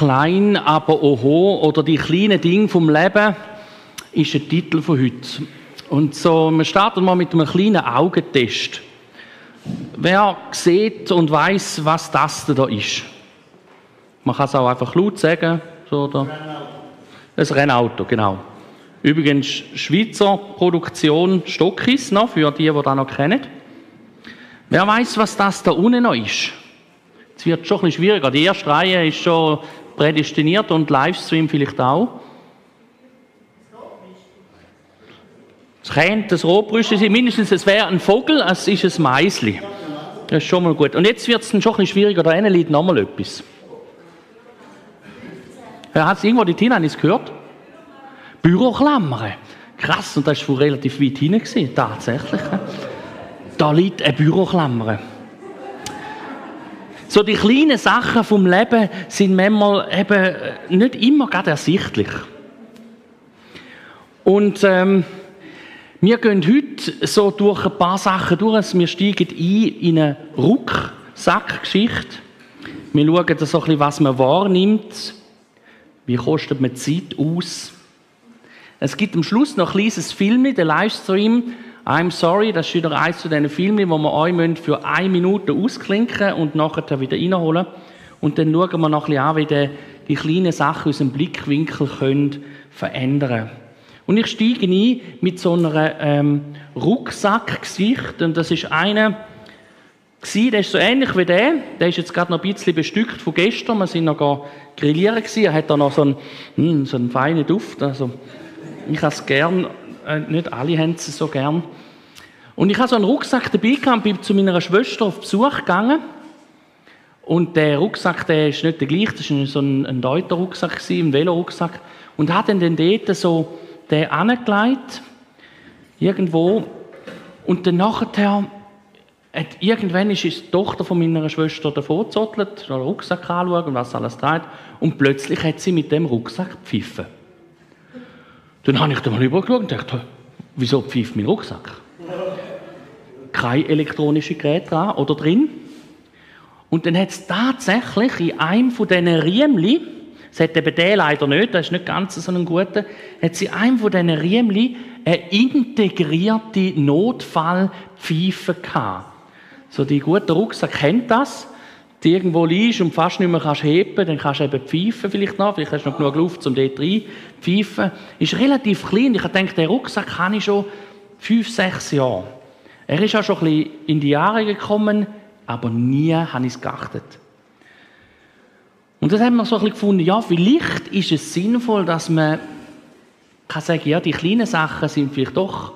Klein, aber oho oder die kleinen Dinge vom Leben ist der Titel von heute. Und so, wir starten mal mit einem kleinen Augentest. Wer sieht und weiß, was das da ist? Man kann es auch einfach laut sagen. So, oder? Ein Rennauto, genau. Übrigens Schweizer Produktion Stockis noch, für die, die das noch kennen. Wer weiß, was das da unten noch ist? Es wird schon ein bisschen schwieriger. Die erste Reihe ist schon prädestiniert und Livestream vielleicht auch. Es könnte ein Rotbrüste sein, mindestens es wäre ein Vogel, es ist ein Meisli. Das ist schon mal gut. Und jetzt wird es dann schon ein bisschen schwieriger, da hinten liegt noch mal etwas. Wer hat es irgendwo die Tina nicht gehört? Büroklammern. Krass, und das war relativ weit hinten, tatsächlich. Da liegt eine Büroklammer. So die kleinen Sachen vom Leben sind manchmal eben nicht immer gerade ersichtlich. Und ähm, wir gehen heute so durch ein paar Sachen durch. Wir steigen ein in eine Rucksackgeschichte. Wir schauen so ein bisschen, was man wahrnimmt. Wie kostet man Zeit aus? Es gibt am Schluss noch ein kleines Film, den Livestream. I'm sorry, das ist wieder eins zu diesen Filmen, wo wir euch für eine Minute ausklinken und nachher wieder reinholen. Und dann schauen wir noch ein bisschen an, wie die, die kleinen Sachen aus dem Blickwinkel können verändern. Und ich steige ein mit so einer ähm, Rucksackgesicht. Und das ist einer, der ist so ähnlich wie der. Der ist jetzt gerade noch ein bisschen bestückt von gestern. Wir sind noch grillieren. Er hat da noch so einen, mh, hm, so einen feinen Duft. Also, ich habe es gern. Äh, nicht alle haben es so gern. Und ich habe so einen Rucksack dabei gehabt, bin zu meiner Schwester auf Besuch gegangen. Und der Rucksack, der ist nicht der gleiche, das war so ein, ein Deuter-Rucksack, ein Velo-Rucksack. Und hat dann dort so den angelegt, irgendwo, und dann nachher hat, irgendwann ist die Tochter von meiner Schwester davor gezottelt, den Rucksack anschauen, was alles trägt, und plötzlich hat sie mit dem Rucksack gepfiffen. Dann habe ich da mal übergeschaut und dachte, wieso pfeift mein Rucksack? Kein elektronische Gerät dran oder drin. Und dann hat es tatsächlich in einem von diesen Riemli es hat eben den leider nicht, das ist nicht ganz so ein guter, hat sie einem von diesen Riemli eine integrierte Notfallpfeife gehabt. So die gute Rucksack kennt das. Die irgendwo liegst und fast nicht mehr kannst heben, dann kannst du eben pfeifen vielleicht noch, vielleicht hast du noch genug Luft, um dort rein pfeifen. Ist relativ klein. Ich denke, der Rucksack habe ich schon fünf, sechs Jahre. Er ist auch schon ein bisschen in die Jahre gekommen, aber nie habe ich es geachtet. Und das haben wir so ein bisschen gefunden, ja, vielleicht ist es sinnvoll, dass man kann sagen, ja, die kleinen Sachen sind vielleicht doch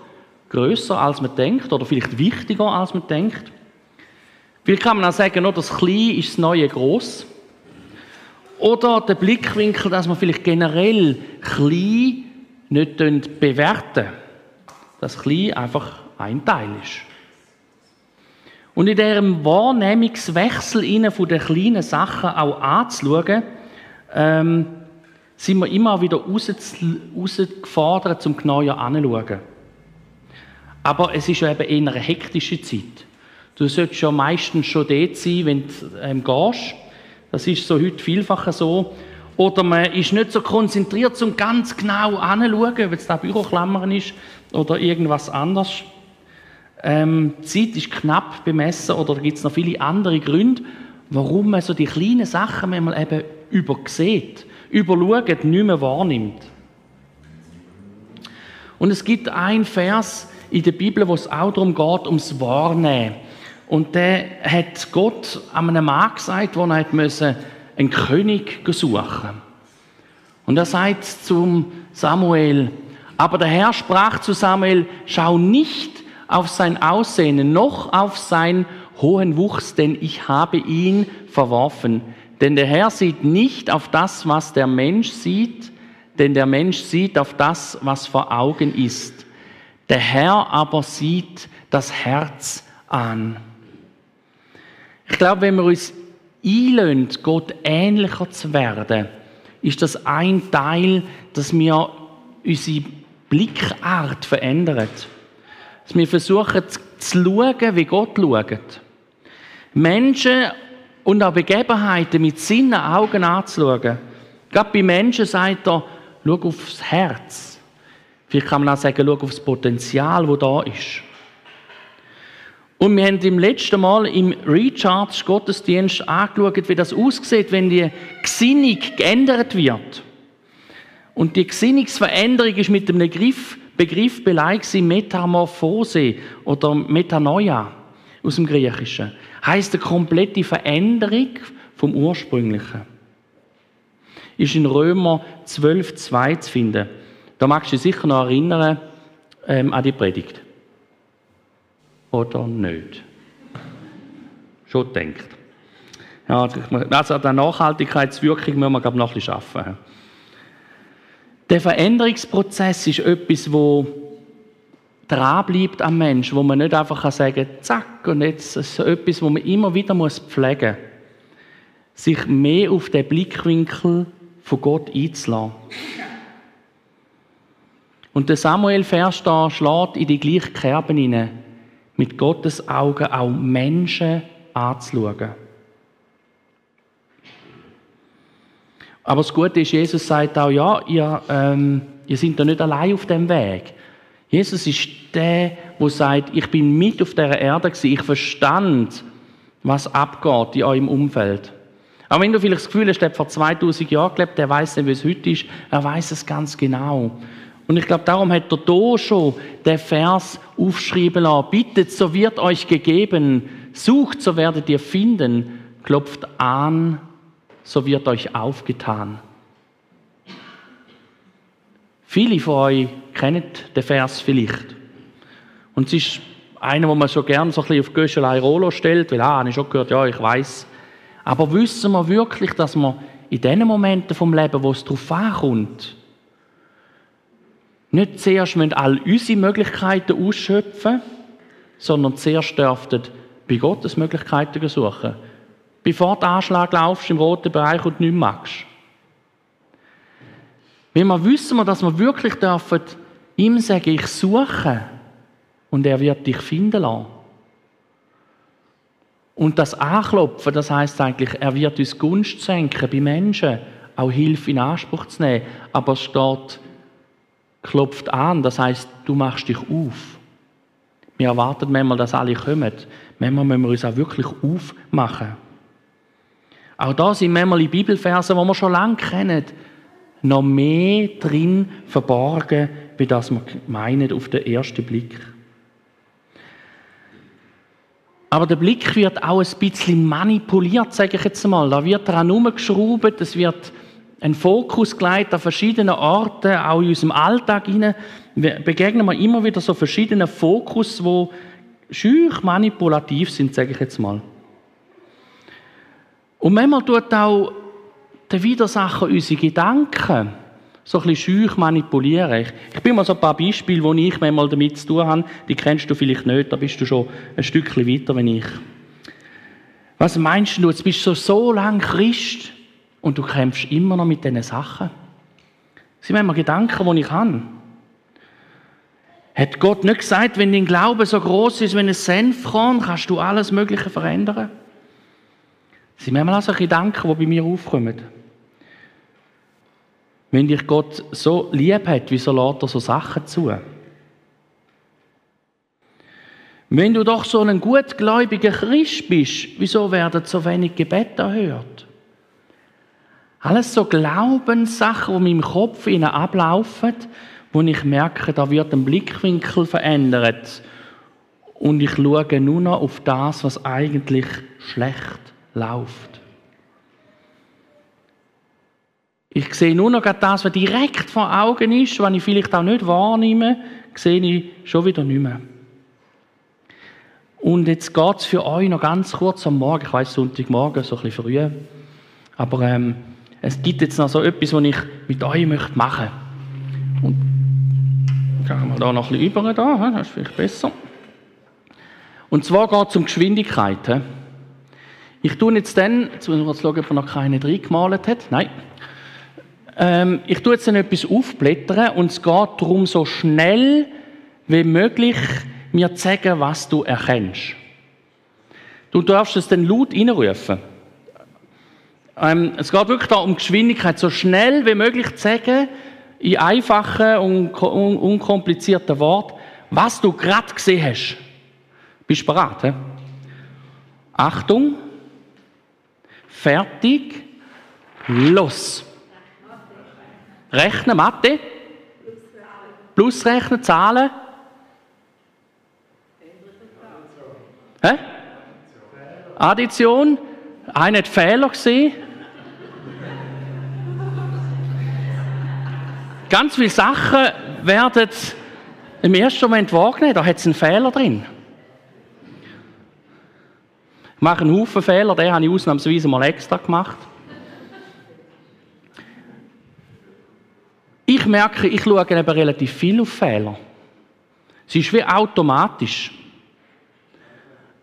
größer als man denkt oder vielleicht wichtiger als man denkt. Vielleicht kann man auch sagen, nur das Kleine ist das neue Groß. Oder der Blickwinkel, dass man vielleicht generell klein nicht bewerten, dass klein einfach ein Teil ist. Und in diesem Wahrnehmungswechsel von den kleinen Sachen auch anzuschauen, ähm, sind wir immer wieder herausgefordert, zum genauer anzuschauen. Aber es ist ja eben eher eine hektische Zeit. Du solltest ja meistens schon dort sein, wenn du ähm, gehst. Das ist so heute vielfach so. Oder man ist nicht so konzentriert, um ganz genau anzuschauen, ob es da Büroklammern ist oder irgendwas anderes. Ähm, die Zeit ist knapp bemessen oder gibt es noch viele andere Gründe, warum man so die kleinen Sachen manchmal eben übersieht, überschaut, nicht mehr wahrnimmt. Und es gibt einen Vers in der Bibel, wo es auch darum geht, ums Wahrnehmen. Und der hat Gott an einem Mann gesagt, wo er müssen, einen König suchen Und er sagt zum Samuel, aber der Herr sprach zu Samuel, schau nicht auf sein Aussehen noch auf seinen hohen Wuchs, denn ich habe ihn verworfen. Denn der Herr sieht nicht auf das, was der Mensch sieht, denn der Mensch sieht auf das, was vor Augen ist. Der Herr aber sieht das Herz an. Ich glaube, wenn wir uns einlösen, Gott ähnlicher zu werden, ist das ein Teil, dass wir unsere Blickart verändern dass wir versuchen zu schauen, wie Gott schaut. Menschen und auch Begebenheiten mit Sinnen Augen anzuschauen. Gerade bei Menschen sagt er, schau aufs Herz. Vielleicht kann man auch sagen, schau aufs Potenzial, das da ist. Und wir haben im letzten Mal im Recharge Gottesdienst angeschaut, wie das aussieht, wenn die Gesinnung geändert wird. Und die Gesinnungsveränderung ist mit dem Begriff, Begriff beleidigt Metamorphose oder Metanoia aus dem Griechischen. Heißt eine komplette Veränderung vom Ursprünglichen. Ist in Römer 12,2 zu finden. Da magst du dich sicher noch erinnern ähm, an die Predigt. Oder nicht? Schon denkt. Ja, also, an der Nachhaltigkeitswirkung müssen wir, glaube ich, noch ein bisschen arbeiten. Der Veränderungsprozess ist etwas, wo dranbleibt am Mensch, wo man nicht einfach sagen kann, zack, und jetzt ist es etwas, wo man immer wieder pflegen muss. Sich mehr auf den Blickwinkel von Gott einzulassen. Und der Samuel-Vers da schlägt in die gleiche Kerben hinein, mit Gottes Augen auch Menschen anzuschauen. Aber das Gute ist, Jesus sagt auch, ja, ihr, ähm, ihr seid da nicht allein auf dem Weg. Jesus ist der, der sagt, ich bin mit auf der Erde gewesen, ich verstand, was abgeht in eurem Umfeld. Auch wenn du vielleicht das Gefühl hast, der hat vor 2000 Jahren gelebt, der weiß nicht, wie es heute ist, er weiß es ganz genau. Und ich glaube, darum hat er hier schon den Vers aufschreiben lassen. Bittet, so wird euch gegeben. Sucht, so werdet ihr finden. Klopft an, so wird euch aufgetan. Viele von euch kennen den Vers vielleicht. Und es ist einer, wo man so gern so ein bisschen auf Göschelei Rolo stellt, weil, ah, habe ich schon gehört, ja, ich weiß. Aber wissen wir wirklich, dass wir in den Momenten vom Leben, wo es darauf ankommt, nicht zuerst müssen all unsere Möglichkeiten ausschöpfen, sondern zuerst dürften bei Gottes Möglichkeiten suchen. Bevor du Anschlag laufst im roten Bereich und nichts magst. Wenn wir wissen, dass wir wirklich dürfen, ihm sagen, ich suche und er wird dich finden lassen. Und das Anklopfen, das heißt eigentlich, er wird uns Gunst senken bei Menschen, auch Hilfe in Anspruch zu nehmen. Aber es steht, klopft an, das heißt, du machst dich auf. Wir erwarten manchmal, dass alle kommen. Manchmal müssen wir uns auch wirklich aufmachen. Auch da sind manchmal die Bibelverse, die wir schon lange kennen, noch mehr drin verborgen, wie das wir meinen auf den ersten Blick. Aber der Blick wird auch ein bisschen manipuliert, sage ich jetzt mal. Da wird daran herumgeschraubt, es wird ein Fokus gelegt an verschiedenen Orten, auch in unserem Alltag hinein, begegnen wir immer wieder so verschiedene Fokus, wo schüch manipulativ sind, sage ich jetzt mal. Und manchmal tut auch der Widersacher unsere Gedanken so ein bisschen schüch manipulieren. Ich, ich bin mal so ein paar Beispiele, wo ich manchmal damit zu tun habe, die kennst du vielleicht nicht, da bist du schon ein Stückchen weiter als ich. Was meinst du, jetzt bist du so lange Christ, und du kämpfst immer noch mit diesen Sachen. Das sind manchmal Gedanken, die ich habe. Hat Gott nicht gesagt, wenn dein Glaube so groß ist, wenn ein Senfkorn, kannst du alles Mögliche verändern? Das sind manchmal auch so Gedanken, die bei mir aufkommen. Wenn dich Gott so lieb hat, wieso lässt er so Sachen zu? Wenn du doch so ein gutgläubiger Christ bist, wieso werden so wenig Gebete erhört? Alles so Glaubenssachen, die in meinem Kopf ablaufen, wo ich merke, da wird ein Blickwinkel verändert. Und ich schaue nur noch auf das, was eigentlich schlecht läuft. Ich sehe nur noch das, was direkt vor Augen ist, was ich vielleicht auch nicht wahrnehme, sehe ich schon wieder nicht mehr. Und jetzt geht es für euch noch ganz kurz am Morgen, ich weiß Sonntagmorgen, so ein bisschen früh, aber ähm, es gibt jetzt noch so etwas, was ich mit euch machen möchte. Und gehen wir da noch ein bisschen über, da, das ist vielleicht besser. Und zwar geht es um Geschwindigkeit. Ich tue jetzt dann, jetzt müssen wir jetzt schauen, ob er noch keine drin gemalt hat. Nein. Ähm, ich tue jetzt dann etwas aufblättern und es geht darum, so schnell wie möglich mir zu sagen, was du erkennst. Du darfst es dann laut reinrufen. Ähm, es geht wirklich da um Geschwindigkeit, so schnell wie möglich zu sagen, in einfachen und un unkomplizierten Worten, was du gerade gesehen hast. Bist du bereit? He? Achtung, fertig, los. Rechnen, Mathe. Plus rechnen, Zahlen. Hä? Addition. Einer hat Fehler gesehen. Ganz viele Sachen werden im ersten Moment wahrgenommen, da hat es einen Fehler drin. Ich mache einen Haufen Fehler, den habe ich ausnahmsweise mal extra gemacht. Ich merke, ich schaue eben relativ viel auf Fehler. Es ist wie automatisch.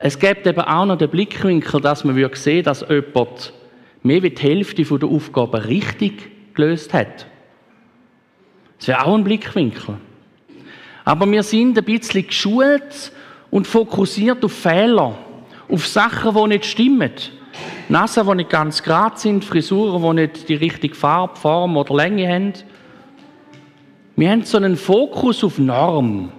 Es gibt eben auch noch den Blickwinkel, dass man sehen würde, dass jemand mehr wie die Hälfte der Aufgaben richtig gelöst hat. Das wäre auch ein Blickwinkel. Aber wir sind ein bisschen geschult und fokussiert auf Fehler, auf Sachen, die nicht stimmen. Nassen, die nicht ganz gerade sind, Frisuren, die nicht die richtige Farbe, Form oder Länge haben. Wir haben so einen Fokus auf Norm.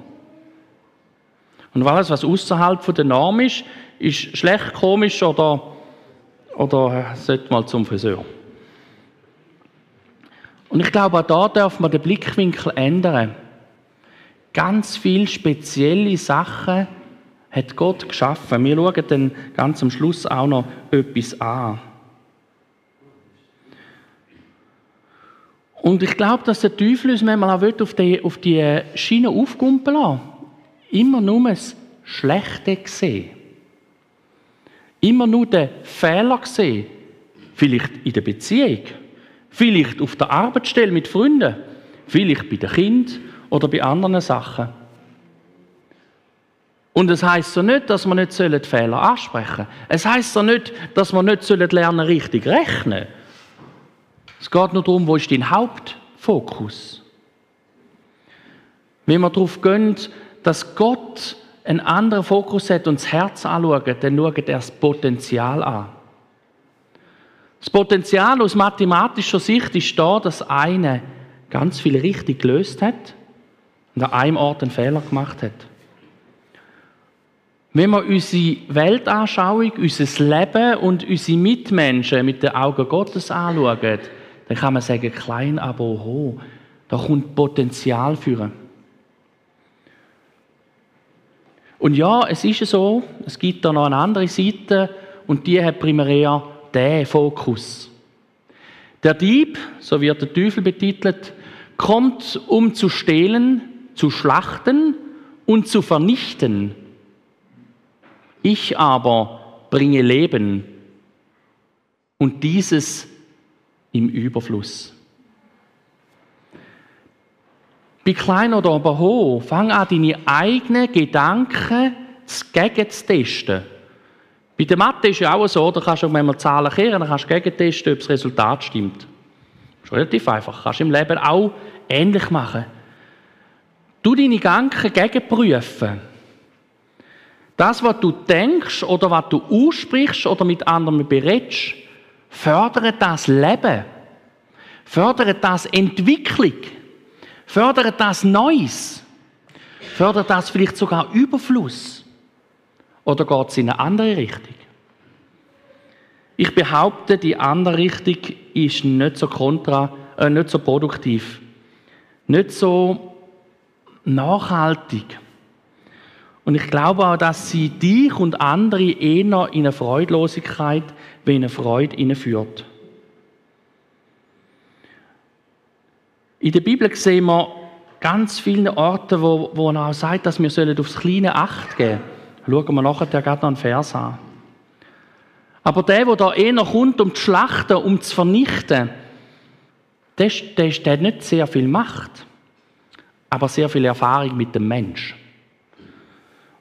Und alles, was außerhalb der Norm ist, ist schlecht, komisch oder, oder sollte mal zum Friseur. Und ich glaube, auch da darf man den Blickwinkel ändern. Ganz viele spezielle Sachen hat Gott geschaffen. Wir schauen dann ganz am Schluss auch noch etwas an. Und ich glaube, dass der Teufel uns manchmal auch auf die, auf die Schiene aufkumpeln lassen. Immer nur das Schlechte sehen. Immer nur den Fehler sehen. Vielleicht in der Beziehung. Vielleicht auf der Arbeitsstelle mit Freunden. Vielleicht bei den Kindern oder bei anderen Sachen. Und es heißt so nicht, dass man nicht Fehler ansprechen sollen. Es heißt so nicht, dass man nicht lernen richtig rechnen. Es geht nur darum, wo ist dein Hauptfokus. Wenn wir darauf gehen, dass Gott einen anderen Fokus hat und das Herz anschaut, dann schaut er das Potenzial an. Das Potenzial aus mathematischer Sicht ist da, dass einer ganz viel richtig gelöst hat und an einem Ort einen Fehler gemacht hat. Wenn wir unsere Weltanschauung, unser Leben und unsere Mitmenschen mit den Augen Gottes anschauen, dann kann man sagen, klein, aber hoch. Da kommt Potenzial führen. Und ja, es ist so, es gibt da noch eine andere Seite und die hat primär den Fokus. Der Dieb, so wird der Teufel betitelt, kommt, um zu stehlen, zu schlachten und zu vernichten. Ich aber bringe Leben und dieses im Überfluss. Bei klein oder aber hoch, fang an, deine eigenen Gedanken gegen zu testen. Bei der Mathe ist ja auch so, da kannst du manchmal Zahlen kehren, dann kannst du gegentesten, ob das Resultat stimmt. Das ist relativ einfach. Kannst du im Leben auch ähnlich machen. Du deine Gedanken gegenprüfen. Das, was du denkst oder was du aussprichst oder mit anderen berätst, fördert das Leben. Fördert das Entwicklung. Fördert das Neues. Fördert das vielleicht sogar Überfluss. Oder geht es in eine andere Richtung? Ich behaupte, die andere Richtung ist nicht so kontra, äh, nicht so produktiv, nicht so nachhaltig. Und ich glaube auch, dass sie dich und andere eher in eine Freudlosigkeit wie in eine Freude führt. In der Bibel sehen wir ganz viele Orte, wo, wo er auch sagt, dass wir aufs kleine Acht geben sollen. Schauen wir nachher gerade noch einen Vers an. Aber der, der da eher kommt, um zu schlachten, um zu vernichten, der, der, der hat nicht sehr viel Macht, aber sehr viel Erfahrung mit dem Mensch.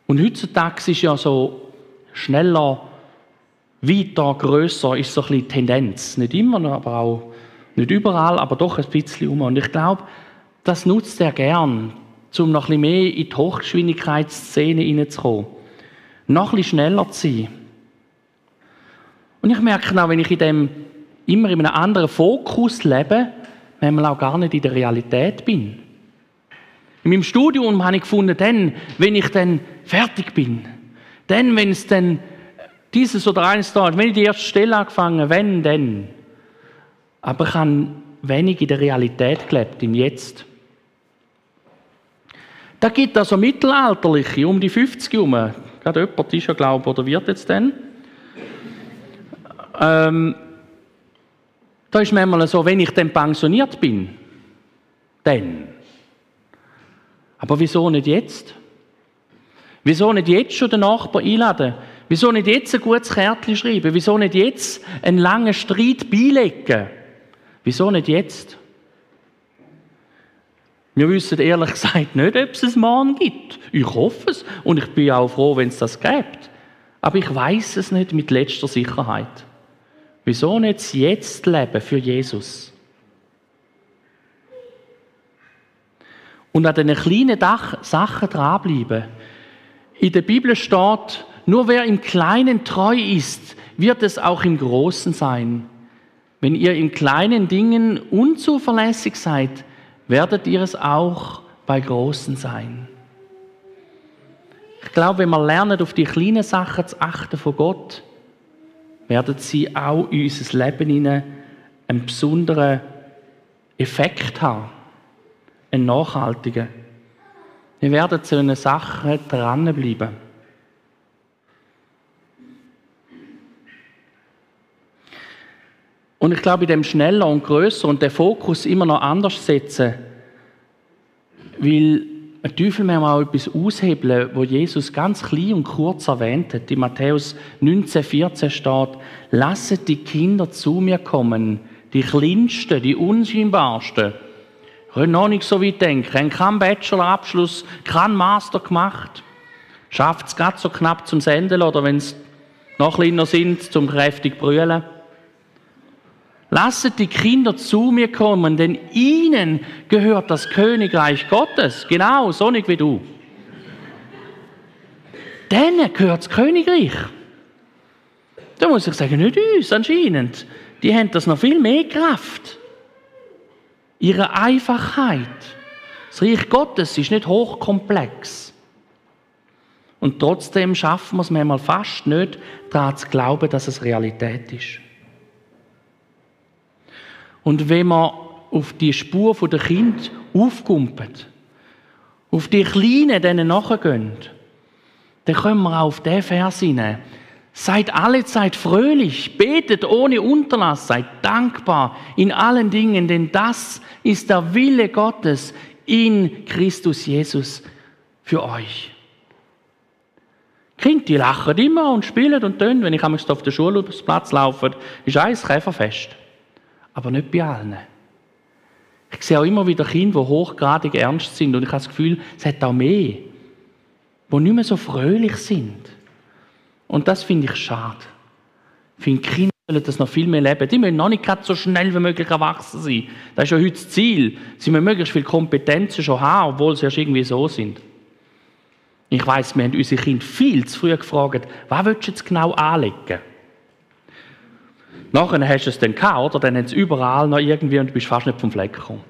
Und heutzutage ist ja so schneller, weiter, grösser, ist so ein bisschen Tendenz. Nicht immer, aber auch nicht überall, aber doch ein bisschen um. Und ich glaube, das nutzt er gern, um noch ein bisschen mehr in die Hochgeschwindigkeitsszene hineinzukommen noch ein bisschen schneller zu sein. Und ich merke auch, wenn ich in dem immer in einem anderen Fokus lebe, manchmal auch gar nicht in der Realität bin. In meinem Studium habe ich gefunden, dann, wenn ich dann fertig bin, dann, wenn es dann dieses oder eines da, wenn ich die erste Stelle angefangen, wenn, dann. Aber ich habe wenig in der Realität gelebt, im Jetzt. Da gibt also Mittelalterliche, um die 50 herum, gerade jemand ist ja, glaube oder wird jetzt dann. Ähm, da ist manchmal so, wenn ich dann pensioniert bin, dann. Aber wieso nicht jetzt? Wieso nicht jetzt schon den Nachbarn einladen? Wieso nicht jetzt ein gutes Kärtchen schreiben? Wieso nicht jetzt einen langen Streit beilegen? Wieso nicht jetzt? Wir wissen ehrlich gesagt nicht, ob es einen Mann gibt. Ich hoffe es und ich bin auch froh, wenn es das gibt. Aber ich weiß es nicht mit letzter Sicherheit. Wieso nicht jetzt leben für Jesus? Und an diesen kleinen Sachen dranbleiben. In der Bibel steht, nur wer im Kleinen treu ist, wird es auch im Großen sein. Wenn ihr in kleinen Dingen unzuverlässig seid, werdet ihr es auch bei großen sein. Ich glaube, wenn wir lernen, auf die kleinen Sachen zu achten von Gott, werden sie auch in unser Leben einen besonderen Effekt haben. Einen nachhaltigen. Wir werden zu einer Sache dranbleiben. Und ich glaube, in dem schneller und größer und den Fokus immer noch anders setzen, weil ein Teufel manchmal auch etwas aushebeln, wo Jesus ganz klein und kurz erwähnt hat. In Matthäus 19, 14 steht, lasset die Kinder zu mir kommen, die kleinsten, die unscheinbarsten. Können noch nicht so weit denken, haben keinen Bachelorabschluss, keinen Master gemacht. Schafft es gerade so knapp zum Senden oder wenn es noch kleiner sind, zum kräftig brüllen. Lasset die Kinder zu mir kommen, denn ihnen gehört das Königreich Gottes. Genau, so nicht wie du. Denen gehört das Königreich. Da muss ich sagen, nicht uns anscheinend. Die haben das noch viel mehr Kraft. Ihre Einfachheit. Das Reich Gottes ist nicht hochkomplex. Und trotzdem schaffen wir es manchmal fast nicht, daran zu glauben, dass es Realität ist. Und wenn man auf die Spur der Kind aufkumpelt, auf die Kleinen denen nachgehen, dann können wir auch auf den Vers hinein. Seid alle Zeit fröhlich, betet ohne Unterlass, seid dankbar in allen Dingen, denn das ist der Wille Gottes in Christus Jesus für euch. Kinder, die lachen immer und spielen und tönen. Wenn ich auf der Schulplatz laufe, ist eins Käferfest aber nicht bei allen. Ich sehe auch immer wieder Kinder, die hochgradig ernst sind und ich habe das Gefühl, es hat auch mehr, die nicht mehr so fröhlich sind. Und das finde ich schade. Ich finde, Kinder sollen das noch viel mehr leben. Die müssen noch nicht so schnell wie möglich erwachsen sein. Das ist ja heute das Ziel. Sie müssen möglichst viele Kompetenzen schon haben, obwohl sie erst irgendwie so sind. Ich weiß, wir haben unsere Kinder viel zu früh gefragt, was willst du jetzt genau anlegen? Nachher hast du es dann gehabt, oder? Dann haben sie überall noch irgendwie und du bist fast nicht vom Fleck gekommen.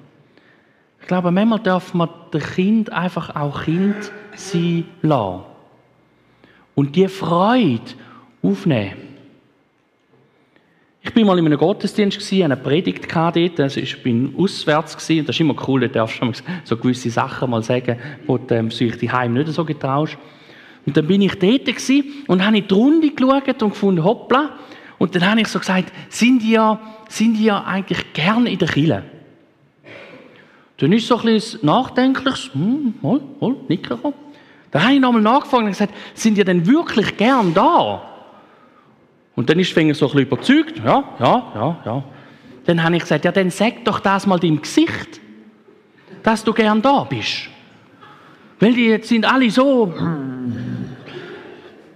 Ich glaube, manchmal darf man dem Kind einfach auch Kind sein lassen. Und die Freude aufnehmen. Ich bin mal in einem Gottesdienst gewesen, eine Predigt hatte dort, also ich bin auswärts gewesen, das ist immer cool, da darfst du so gewisse Sachen mal sagen, wo du ähm, sich die Heim nicht so getraust. Und dann bin ich dort gewesen und habe in die Runde geschaut und gefunden, hoppla, und dann habe ich so gesagt, sind ihr, sind ihr eigentlich gern in der Kille? Dann ist so ein bisschen nachdenkliches, hm, hol, hol, nicken. Dann habe ich nochmal nachgefragt und gesagt, sind ihr denn wirklich gern da? Und dann ist Finger so ein bisschen überzeugt, ja, ja, ja, ja. Dann habe ich gesagt, ja, dann sag doch das mal deinem Gesicht, dass du gern da bist. Weil die jetzt sind alle so,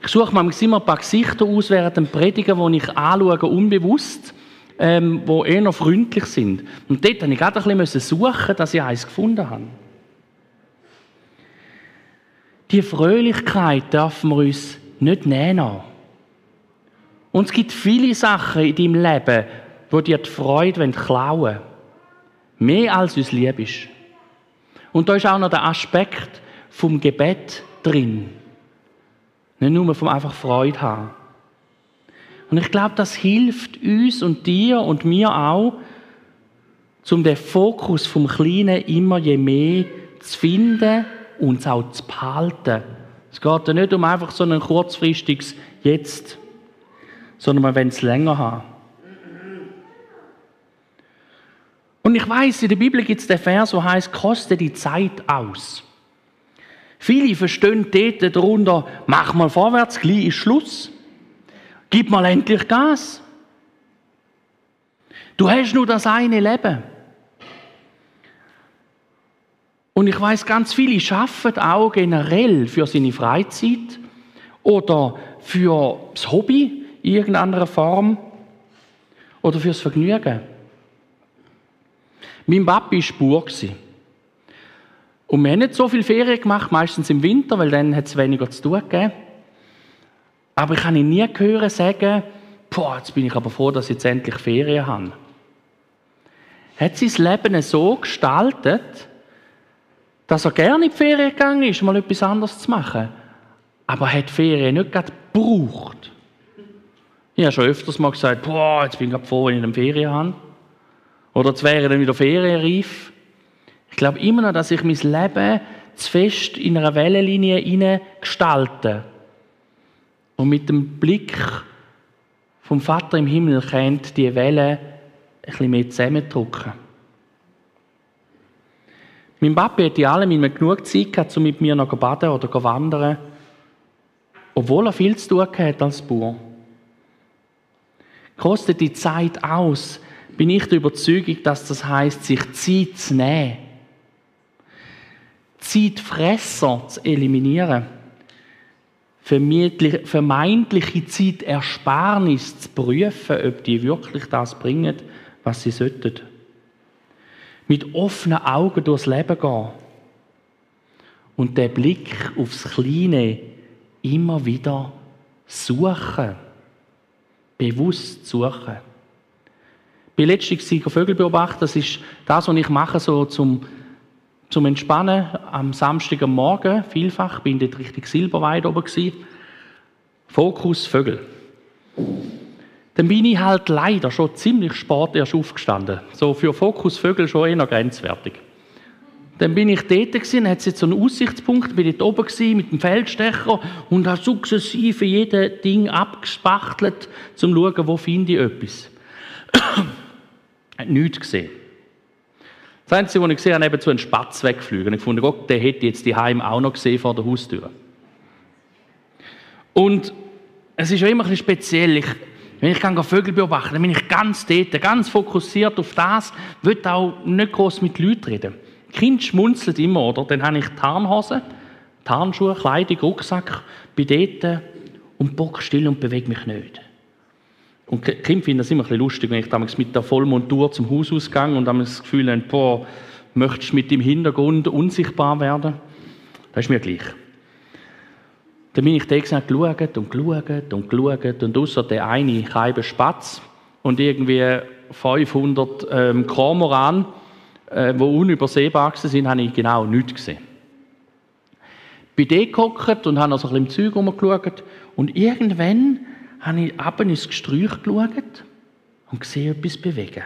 ich suche manchmal immer ein paar Gesichter aus während dem Predigen, die ich anschaue, unbewusst, ähm, die eher noch freundlich sind. Und dort musste ich gerade ein bisschen suchen, dass ich eins gefunden habe. Die Fröhlichkeit dürfen wir uns nicht nehmen. Und es gibt viele Sachen in deinem Leben, wo dir die Freude klauen wollen. Mehr als uns lieb ist. Und da ist auch noch der Aspekt vom Gebet drin. Nicht nur vom einfach Freude haben. Und ich glaube, das hilft uns und dir und mir auch, um den Fokus vom Kleinen immer je mehr zu finden und es auch zu behalten. Es geht ja nicht um einfach so ein kurzfristiges Jetzt, sondern man will es länger haben. Und ich weiß, in der Bibel gibt es den Vers, der heißt, koste die Zeit aus. Viele verstehen dort darunter, mach mal vorwärts, gleich ist Schluss. Gib mal endlich Gas. Du hast nur das eine Leben. Und ich weiß, ganz viele schaffen auch generell für seine Freizeit oder für das Hobby in irgendeiner Form oder fürs Vergnügen. Mein Papi war Spur. Und wir haben nicht so viel Ferien gemacht, meistens im Winter, weil dann hat es weniger zu tun gegeben. Aber ich habe ihn nie hören sagen, boah, jetzt bin ich aber froh, dass ich jetzt endlich Ferien habe. Hat sein Leben so gestaltet, dass er gerne in die Ferien gegangen ist, mal etwas anderes zu machen. Aber er hat Ferien nicht gerade gebraucht. Ich habe schon öfters mal gesagt, boah, jetzt bin ich gerade froh, wenn ich eine Ferien habe. Oder jetzt wäre dann wieder ferienreif. Ich glaube immer noch, dass ich mein Leben zu fest in einer Wellenlinie gestalte. Und mit dem Blick vom Vater im Himmel kennt die Welle ein bisschen mehr zusammendrücken. Mein Papi hatte in allem immer genug Zeit gehabt, um mit mir noch baden oder zu wandern, obwohl er viel zu tun hatte als Bauer. Kostet die Zeit aus, bin ich der Überzeugung, dass das heißt, sich Zeit zu nehmen. Zeitfresser zu eliminieren. Vermeintliche Zeitersparnis zu prüfen, ob die wirklich das bringen, was sie sollten. Mit offenen Augen durchs Leben gehen. Und den Blick aufs Kleine immer wieder suchen. Bewusst suchen bin letztens Vögel beobachtet. Das ist das, was ich mache, so zum, zum Entspannen am Samstag am Morgen. Vielfach bin ich dort richtig Silberweide oben gewesen. Fokus Vögel. Dann bin ich halt leider schon ziemlich spät erst aufgestanden. So für Fokus Vögel schon eher grenzwertig. Dann bin ich dort gewesen, hat jetzt so einen Aussichtspunkt, bin dort oben gewesen, mit dem Feldstecher und habe sukzessive jedes Ding abgespachtelt, um zu schauen, wo finde ich etwas nichts gesehen. Das Einzige, was ich gesehen habe, eben zu einem Spatz wegfliegen. Ich fand, Gott, der hätte jetzt die Heim auch noch gesehen vor der Haustür. Und es ist ja immer ein bisschen speziell. Ich, wenn ich kann Vögel beobachten, dann bin ich ganz dort, ganz fokussiert auf das, will auch nicht groß mit Leuten reden. Kind schmunzelt immer, oder? Dann habe ich Tarnhose, Tarnschuhe, Kleidung, Rucksack, bin dort und bock still und bewege mich nicht. Und Kinder finden das immer ein bisschen lustig, wenn ich damals mit der Vollmontur zum Hausausgang und das Gefühl habe, boah, möchtest du mit dem Hintergrund unsichtbar werden? Das ist mir gleich. Dann bin ich da gesagt, geschaut und geschaut und geschaut und außer der eine Scheibe Spatz und irgendwie 500 ähm, Kormoran, äh, die unübersehbar sind, habe ich genau nichts gesehen. Bin da gehockt und habe noch ein bisschen im Zeug rumgeschaut und irgendwann habe ich ab ins Gesträuch geschaut und gesehen, etwas bewegen.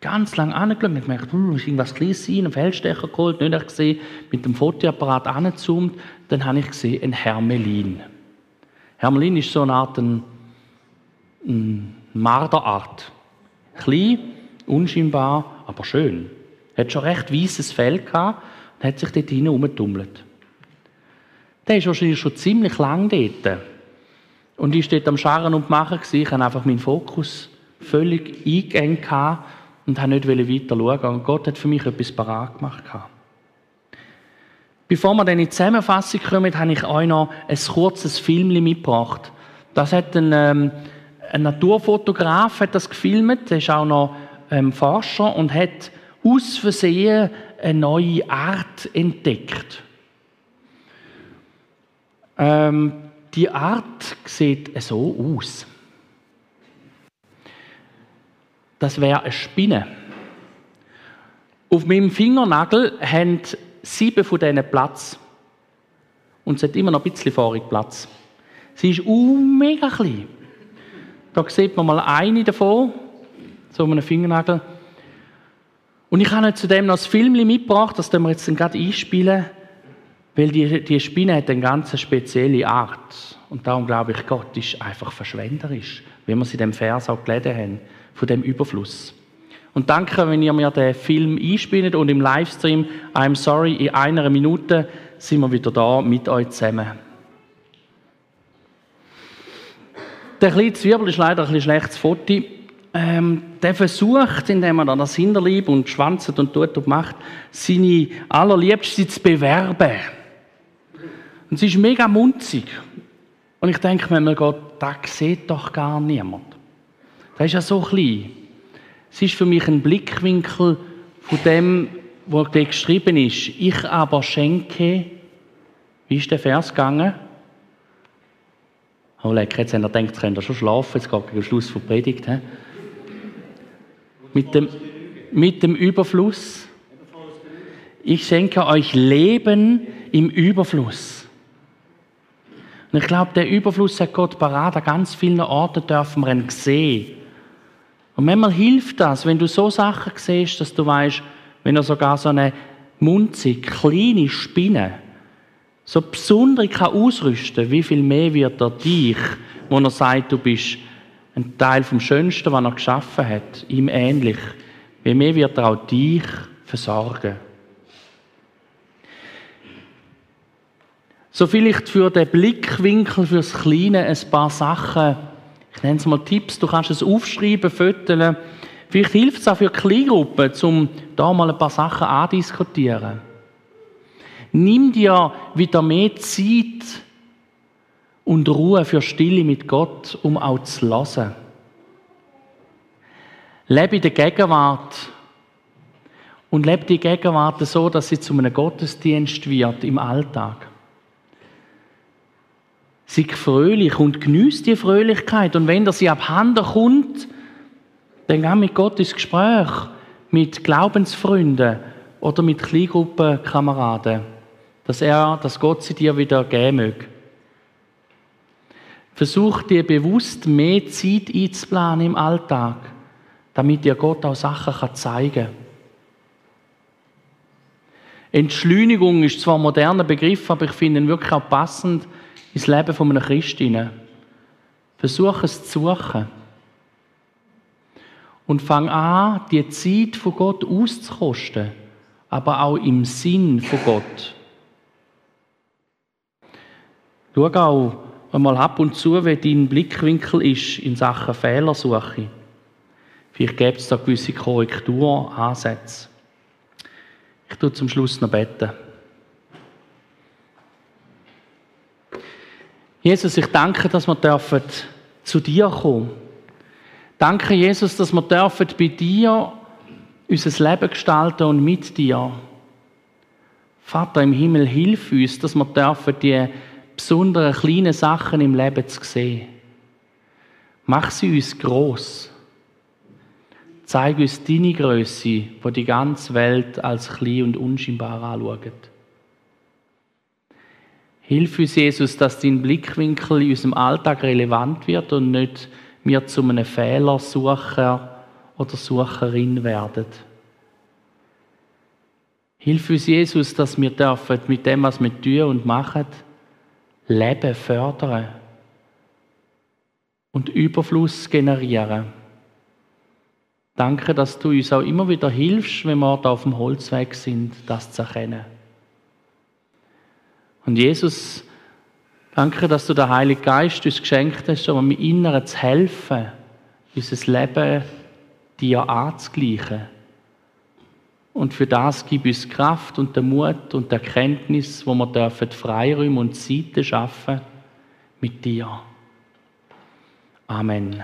Ganz lange angeschaut und gemerkt, hm, ist irgendwas Kleines sein, einen Feldstecher geholt, nicht gesehen, mit dem Fotoapparat angezoomt, dann habe ich gesehen, ein Hermelin. Hermelin ist so eine Art ein, ein Marderart. Klein, unscheinbar, aber schön. Hat schon recht weißes Fell gehabt und hat sich dort hinein umgetummelt. Der ist wahrscheinlich schon ziemlich lang dort. Und ich steht am Scharren und Machen Ich hatte einfach meinen Fokus völlig eingeengt und habe nicht weiter schauen. Und Gott hat für mich etwas parat gemacht. Bevor wir dann in die Zusammenfassung kommen, habe ich euch noch ein kurzes Film mitgebracht. Das hat ein, ähm, ein Naturfotograf hat das gefilmt, der ist auch noch ähm, Forscher und hat aus Versehen eine neue Art entdeckt. Ähm, die Art sieht so aus. das wäre eine Spinne. Auf meinem Fingernagel haben sieben von diesen Platz. Und es hat immer noch ein bisschen vorig Platz. Sie ist uh, mega klein. Da sieht man mal eine davon, so einem Fingernagel. Und ich habe zudem noch ein Film mitgebracht, das wir jetzt gerade einspielen, weil die, die Spinne hat eine ganz spezielle Art. Und darum glaube ich, Gott ist einfach verschwenderisch, wie wir sie in dem Vers auch gelesen haben, von dem Überfluss. Und danke, wenn ihr mir den Film einspielt und im Livestream, I'm sorry, in einer Minute sind wir wieder da mit euch zusammen. Der kleine Zwiebel ist leider ein schlechtes Foto. Ähm, der versucht, indem er dann das Hinterlieb und schwanzt und tut und macht, seine allerliebste zu bewerben. Und sie ist mega munzig. Und ich denke mir immer, Gott, das sieht doch gar niemand. Das ist ja so klein. Es ist für mich ein Blickwinkel von dem, wo da geschrieben ist. Ich aber schenke, wie ist der Vers gegangen? Oh, lecker, jetzt haben ihr gedacht, könnt ihr schon schlafen, jetzt geht gegen Schluss der Predigt. Mit, dem, mit dem Überfluss. Ich schenke euch Leben im Überfluss. Und ich glaube, der Überfluss hat Gott parat. An ganz vielen Orten dürfen wir ihn sehen. Und manchmal hilft das, wenn du so Sachen siehst, dass du weißt, wenn er sogar so eine munzig, kleine Spinne so besonders kann ausrüsten, wie viel mehr wird er dich, wo er sagt, du bist ein Teil vom Schönsten, was er geschaffen hat, ihm ähnlich. Wie mehr wird er auch dich versorgen. So vielleicht für den Blickwinkel, fürs Kleine ein paar Sachen, ich nenne es mal Tipps, du kannst es aufschreiben, föteln. Vielleicht hilft es auch für Kleingruppen, um da mal ein paar Sachen andiskutieren. Nimm dir wieder mehr Zeit und Ruhe für Stille mit Gott, um auch zu lassen. Lebe in der Gegenwart und lebe die Gegenwart so, dass sie zu einem Gottesdienst wird im Alltag. Sei fröhlich und genießt die Fröhlichkeit. Und wenn er sie abhanden kommt, dann geh mit Gott ins Gespräch, mit Glaubensfreunden oder mit Kleingruppenkameraden dass er, dass Gott sie dir wieder geben möge. Versuch dir bewusst mehr Zeit einzuplanen im Alltag, damit dir Gott auch Sachen zeigen kann. Entschleunigung ist zwar ein moderner Begriff, aber ich finde ihn wirklich auch passend ins Leben von einem Christen. Versuch es zu suchen. Und fang an, die Zeit von Gott auszukosten, aber auch im Sinn von Gott. Schau auch einmal ab und zu, wie dein Blickwinkel ist in Sachen Fehlersuche. Vielleicht gibt es da gewisse Korrekturansätze. Ich tue zum Schluss noch beten. Jesus, ich danke, dass wir dürfen zu dir kommen. Danke, Jesus, dass wir dürfen bei dir unser Leben gestalten und mit dir. Vater im Himmel, hilf uns, dass wir dürfen die besonderen kleinen Sachen im Leben zu sehen. Mach sie uns groß. Zeig uns deine Größe, wo die ganze Welt als klein und unscheinbar anschaut. Hilf uns, Jesus, dass dein Blickwinkel in unserem Alltag relevant wird und nicht wir zu einem Fehlersucher oder Sucherin werden. Hilf uns, Jesus, dass wir dürfen mit dem, was wir tun und machen, Leben fördern und Überfluss generieren. Danke, dass du uns auch immer wieder hilfst, wenn wir da auf dem Holzweg sind, das zu erkennen. Und Jesus, danke, dass du den Heiligen Geist uns geschenkt hast, um im Inneren zu helfen, unser Leben dir anzugleichen. Und für das gib uns Kraft und den Mut und die Erkenntnis, wo wir dürfen Freiräume und Zeiten schaffen mit dir. Amen.